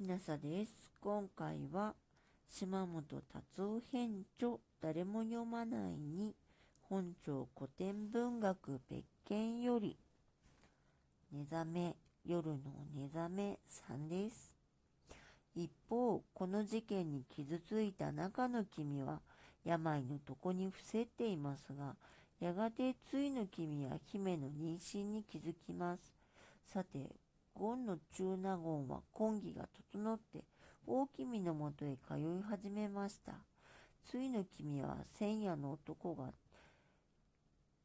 ひなさです。今回は島本達夫編著誰も読まないに本庁古典文学別件より寝覚め夜の寝覚めさんです。一方、この事件に傷ついた中の君は病の床に伏せていますが、やがてついの君は姫の妊娠に気づきます。さて、ゴンの中納言は婚儀が整って大君のもとへ通い始めました。ついの君は千夜の男が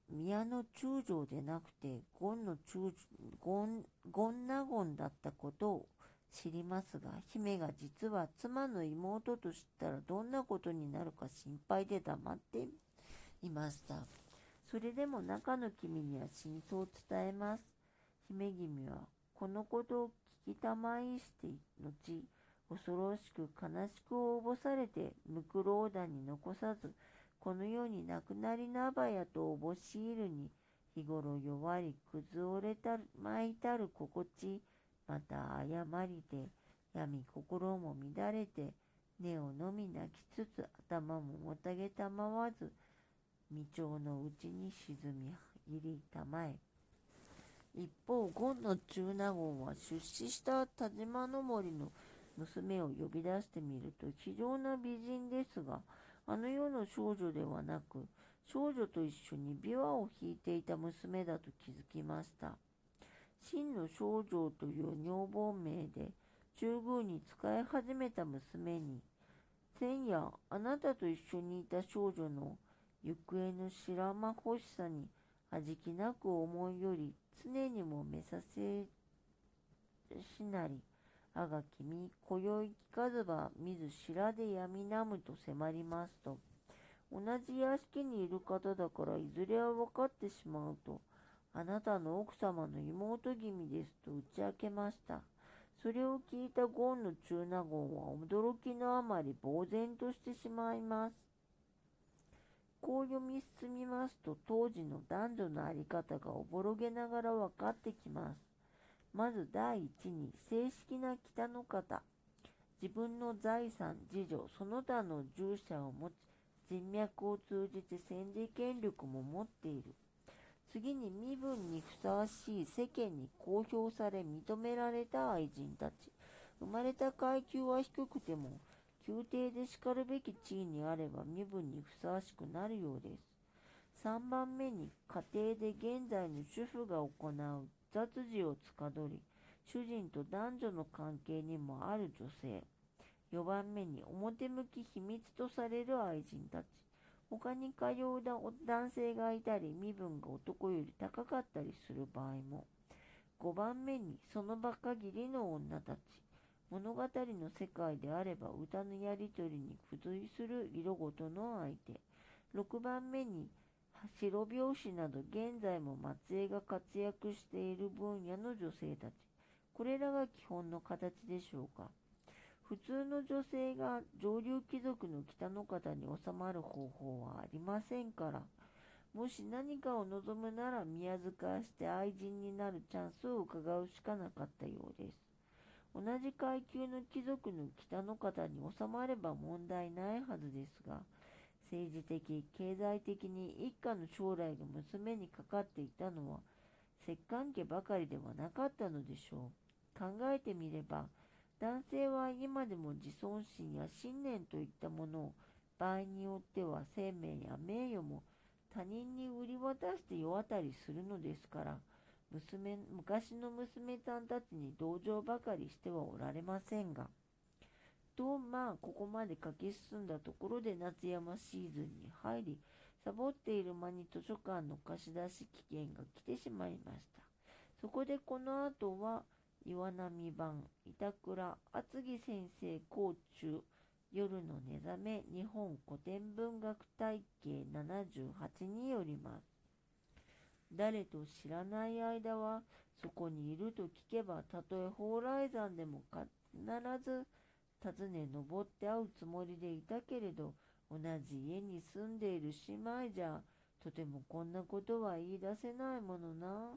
宮の中将でなくてゴンの中ゴンゴン納言だったことを知りますが、姫が実は妻の妹と知ったらどんなことになるか心配で黙っていました。それでも中の君には真相を伝えます。姫君はこのことを聞きたまいして後、恐ろしく悲しく応募されて、ムクローダに残さず、この世に亡くなりなばやとおぼしいるに、日頃弱り崩れたまいたる心地、また誤りで、闇心も乱れて、根をのみ泣きつつ頭ももたげたまわず、未調のうちに沈み入りたまえ。一方、ゴンの中納言は出資した田島の森の娘を呼び出してみると非常な美人ですが、あの世の少女ではなく、少女と一緒に琵琶を弾いていた娘だと気づきました。真の少女という女房名で中宮に使い始めた娘に、前夜あなたと一緒にいた少女の行方の知らま欲しさに味気なく思いより常にも目させしなり、あが君、今宵聞かずば見ず白で闇なむと迫りますと、同じ屋敷にいる方だからいずれは分かってしまうと、あなたの奥様の妹君ですと打ち明けました。それを聞いたゴンの中納言は驚きのあまり呆然としてしまいます。こう読み進みますと当時の男女のあり方がおぼろげながら分かってきます。まず第一に正式な北の方。自分の財産、次女、その他の従者を持ち、人脈を通じて戦時権力も持っている。次に身分にふさわしい世間に公表され認められた愛人たち。生まれた階級は低くても、宮廷でしかるべき地位にあれば身分にふさわしくなるようです。3番目に家庭で現在の主婦が行う雑事を司り、主人と男女の関係にもある女性。4番目に表向き秘密とされる愛人たち。他に通う男性がいたり、身分が男より高かったりする場合も。5番目にその場限りの女たち。物語の世界であれば歌のやりとりに付随する色ごとの相手。6番目に白拍子など現在も末裔が活躍している分野の女性たち。これらが基本の形でしょうか。普通の女性が上流貴族の北の方に収まる方法はありませんから。もし何かを望むなら宮遣わして愛人になるチャンスを伺うしかなかったようです。同じ階級の貴族の北の方に収まれば問題ないはずですが、政治的、経済的に一家の将来が娘にかかっていたのは、摂関家ばかりではなかったのでしょう。考えてみれば、男性は今でも自尊心や信念といったものを場合によっては生命や名誉も他人に売り渡して世渡りするのですから、娘、昔の娘さんたちに同情ばかりしてはおられませんが。と、まあ、ここまで書き進んだところで夏山シーズンに入り、サボっている間に図書館の貸し出し期限が来てしまいました。そこでこの後は、岩波版、板倉厚木先生講中、夜の寝覚め日本古典文学体系78によります。誰と知らない間はそこにいると聞けばたとえ蓬莱山でも必ず訪ね登って会うつもりでいたけれど同じ家に住んでいる姉妹じゃとてもこんなことは言い出せないものな。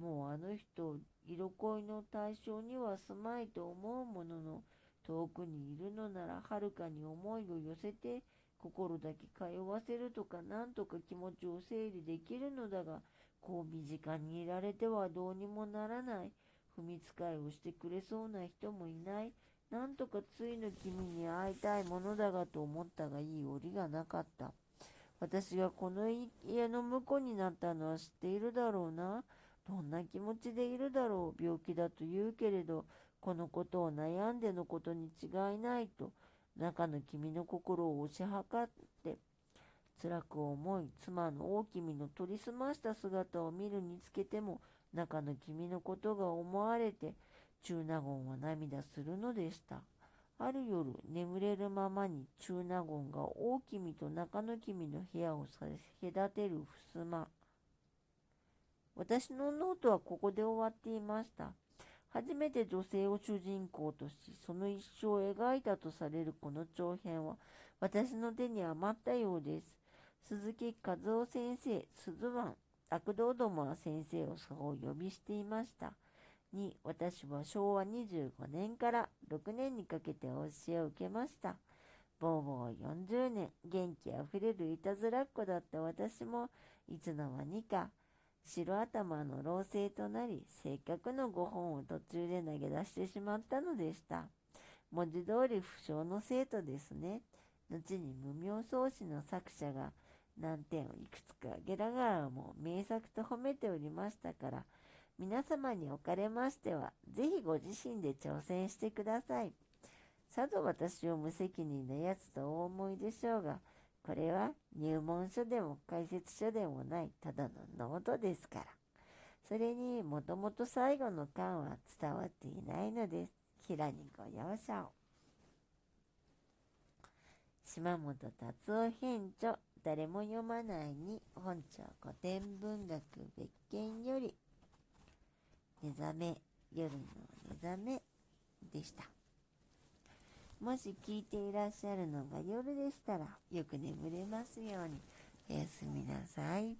もうあの人色恋の対象には住まいと思うものの遠くにいるのならはるかに思いを寄せて心だけ通わせるとかなんとか気持ちを整理できるのだがこう身近にいられてはどうにもならない踏みつかいをしてくれそうな人もいないなんとかついの君に会いたいものだがと思ったがいい折がなかった。私がこの家の婿になったのは知っているだろうな。どんな気持ちでいるだろう。病気だと言うけれどこのことを悩んでのことに違いないと。中の君の心を押し量って辛く思い妻の大君の取り澄ました姿を見るにつけても中の君のことが思われて中納言は涙するのでした。ある夜眠れるままに中納言が大君と中の君の部屋を隔てる襖私のノートはここで終わっていました。初めて女性を主人公とし、その一生を描いたとされるこの長編は、私の手に余ったようです。鈴木和夫先生、鈴湾、悪道どもは先生をそう呼びしていました。2、私は昭和25年から6年にかけて教えを受けました。ボーボー40年、元気あふれるいたずらっ子だった私も、いつの間にか白頭の老成となり、せっかくの5本を途中で投げ出してしまったのでした。文字通り不詳の生徒ですね。後に無名創始の作者が難点をいくつか挙げながらも名作と褒めておりましたから、皆様におかれましては、ぜひご自身で挑戦してください。さぞ私を無責任なやつとお思いでしょうが、これは入門書でも解説書でもないただのノートですから。それにもともと最後の巻は伝わっていないのです。平にご容赦を。島本達夫編著誰も読まないに本庁古典文学別件より目覚め夜の目覚めでした。もし聞いていらっしゃるのが夜でしたら、よく眠れますように。おやすみなさい。